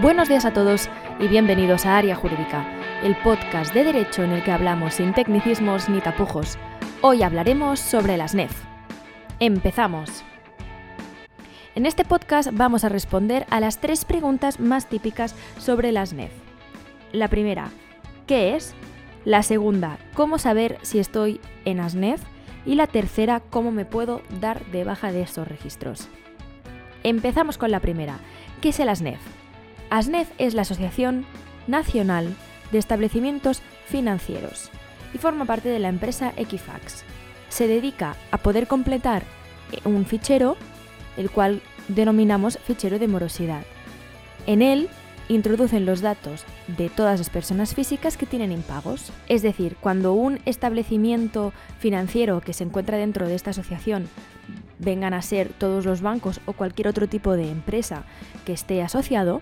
Buenos días a todos y bienvenidos a Área Jurídica, el podcast de derecho en el que hablamos sin tecnicismos ni tapujos. Hoy hablaremos sobre las NEF. Empezamos. En este podcast vamos a responder a las tres preguntas más típicas sobre las NEF. La primera, ¿qué es? La segunda, ¿cómo saber si estoy en ASNEF? Y la tercera, ¿cómo me puedo dar de baja de estos registros? Empezamos con la primera. ¿Qué es el ASNEF? ASNEF es la Asociación Nacional de Establecimientos Financieros y forma parte de la empresa Equifax. Se dedica a poder completar un fichero, el cual denominamos fichero de morosidad. En él introducen los datos de todas las personas físicas que tienen impagos. Es decir, cuando un establecimiento financiero que se encuentra dentro de esta asociación vengan a ser todos los bancos o cualquier otro tipo de empresa que esté asociado,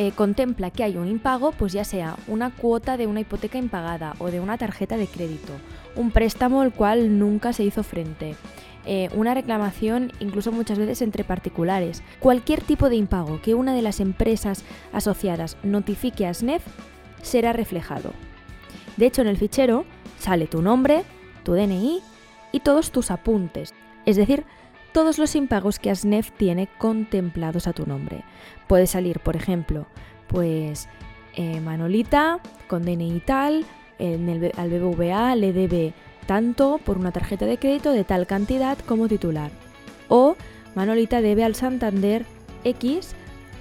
eh, contempla que hay un impago, pues ya sea una cuota de una hipoteca impagada o de una tarjeta de crédito, un préstamo al cual nunca se hizo frente, eh, una reclamación incluso muchas veces entre particulares. Cualquier tipo de impago que una de las empresas asociadas notifique a SNEF será reflejado. De hecho, en el fichero sale tu nombre, tu DNI y todos tus apuntes, es decir, todos los impagos que ASNEF tiene contemplados a tu nombre. Puede salir, por ejemplo, pues eh, Manolita con DNI tal, al BBVA le debe tanto por una tarjeta de crédito de tal cantidad como titular. O Manolita debe al Santander X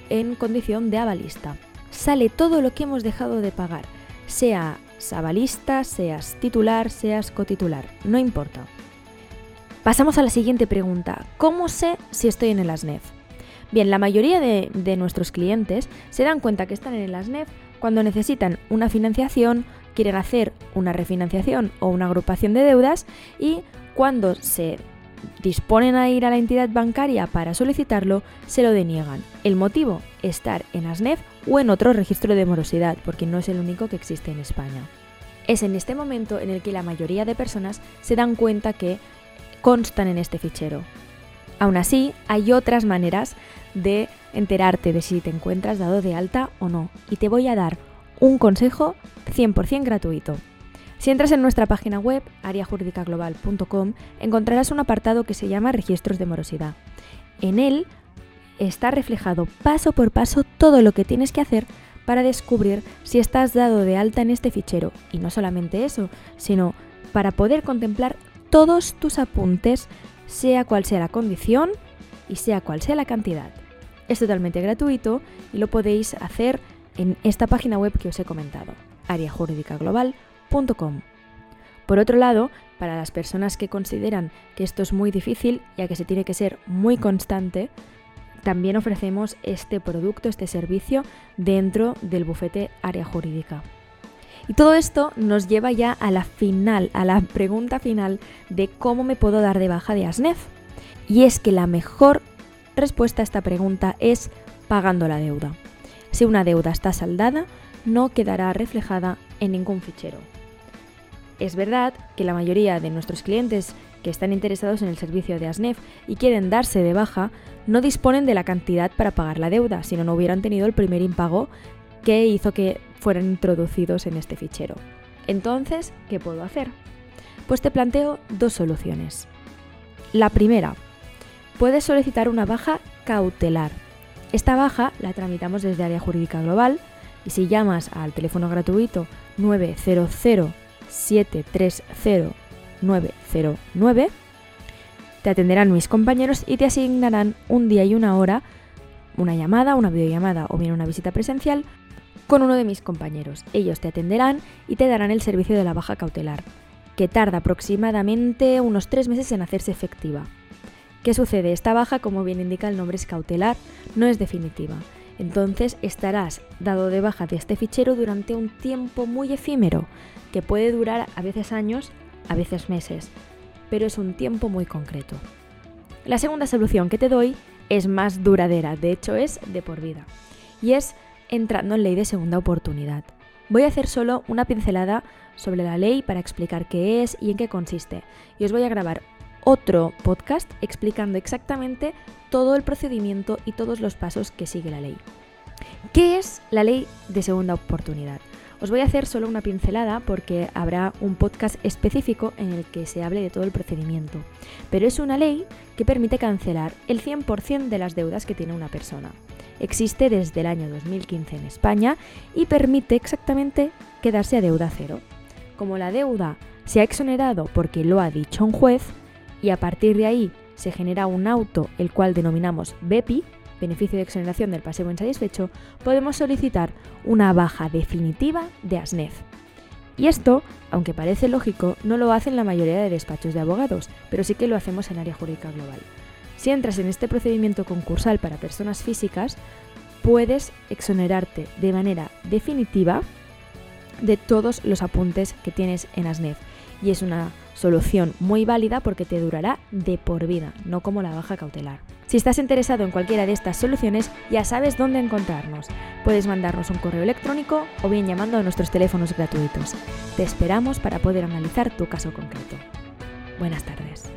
en condición de avalista. Sale todo lo que hemos dejado de pagar, sea avalista, seas titular, seas cotitular, no importa. Pasamos a la siguiente pregunta. ¿Cómo sé si estoy en el ASNEF? Bien, la mayoría de, nuestros clientes se dan cuenta que están en el ASNEF cuando necesitan una financiación quieren hacer una refinanciación o una agrupación de deudas y cuando se disponen a ir a la entidad bancaria para solicitarlo, se lo deniegan. El motivo, estar en ASNEF o en otro registro de morosidad, porque no es el único que existe en España. Es en este momento en el que la mayoría de personas se dan cuenta que constan en este fichero. Aún así, hay otras maneras de enterarte de si te encuentras dado de alta o no, y te voy a dar un consejo 100% gratuito. Si entras en nuestra página web, ariajuridicaglobal.com, encontrarás un apartado que se llama Registros de Morosidad. En él está reflejado paso por paso todo lo que tienes que hacer para descubrir si estás dado de alta en este fichero. Y no solamente eso, sino para poder contemplar todos tus apuntes, sea cual sea la condición y sea cual sea la cantidad. Es totalmente gratuito y lo podéis hacer en esta página web que os he comentado, ariajuridicaglobal.com. Por otro lado, para las personas que consideran que esto es muy difícil, ya que se tiene que ser muy constante, también ofrecemos este producto, este servicio dentro del bufete área jurídica. Y todo esto nos lleva ya a la final, a la pregunta final de cómo me puedo dar de baja de ASNEF. Y es que la mejor respuesta a esta pregunta es pagando la deuda. Si una deuda está saldada, no quedará reflejada en ningún fichero. Es verdad que la mayoría de nuestros clientes que están interesados en el servicio de ASNEF y quieren darse de baja no disponen de la cantidad para pagar la deuda, si no, no hubieran tenido el primer impago que hizo que fueran introducidos en este fichero. Entonces, ¿qué puedo hacer? Pues te planteo dos soluciones. La primera, puedes solicitar una baja cautelar esta baja la tramitamos desde Área Jurídica Global y si llamas al teléfono gratuito 900 730 909, te atenderán mis compañeros y te asignarán un día y una hora, una llamada, una videollamada o bien una visita presencial con uno de mis compañeros. Ellos te atenderán y te darán el servicio de la baja cautelar, que tarda aproximadamente unos tres meses en hacerse efectiva. ¿Qué sucede? Esta baja, como bien indica el nombre, es cautelar, no es definitiva. Entonces estarás dado de baja de este fichero durante un tiempo muy efímero, que puede durar a veces años, a veces meses, pero es un tiempo muy concreto. La segunda solución que te doy es más duradera, de hecho es de por vida, y es entrando en ley de segunda oportunidad. Voy a hacer solo una pincelada sobre la ley para explicar qué es y en qué consiste, y os voy a grabar otro podcast explicando exactamente todo el procedimiento y todos los pasos que sigue la ley. ¿Qué es la ley de segunda oportunidad? Os voy a hacer solo una pincelada porque habrá un podcast específico en el que se hable de todo el procedimiento. Pero es una ley que permite cancelar el 100% de las deudas que tiene una persona. Existe desde el año 2015 en España y permite exactamente quedarse a deuda cero. Como la deuda se ha exonerado porque lo ha dicho un juez y a partir de ahí se genera un auto el cual denominamos BEPI, beneficio de exoneración del pasivo insatisfecho, podemos solicitar una baja definitiva de ASNEF. Y esto, aunque parece lógico, no lo hacen la mayoría de despachos de abogados, pero sí que lo hacemos en área jurídica global. Si entras en este procedimiento concursal para personas físicas, puedes exonerarte de manera definitiva de todos los apuntes que tienes en ASNEF. Y es una solución muy válida porque te durará de por vida, no como la baja cautelar. Si estás interesado en cualquiera de estas soluciones, ya sabes dónde encontrarnos. Puedes mandarnos un correo electrónico o bien llamando a nuestros teléfonos gratuitos. Te esperamos para poder analizar tu caso concreto. Buenas tardes.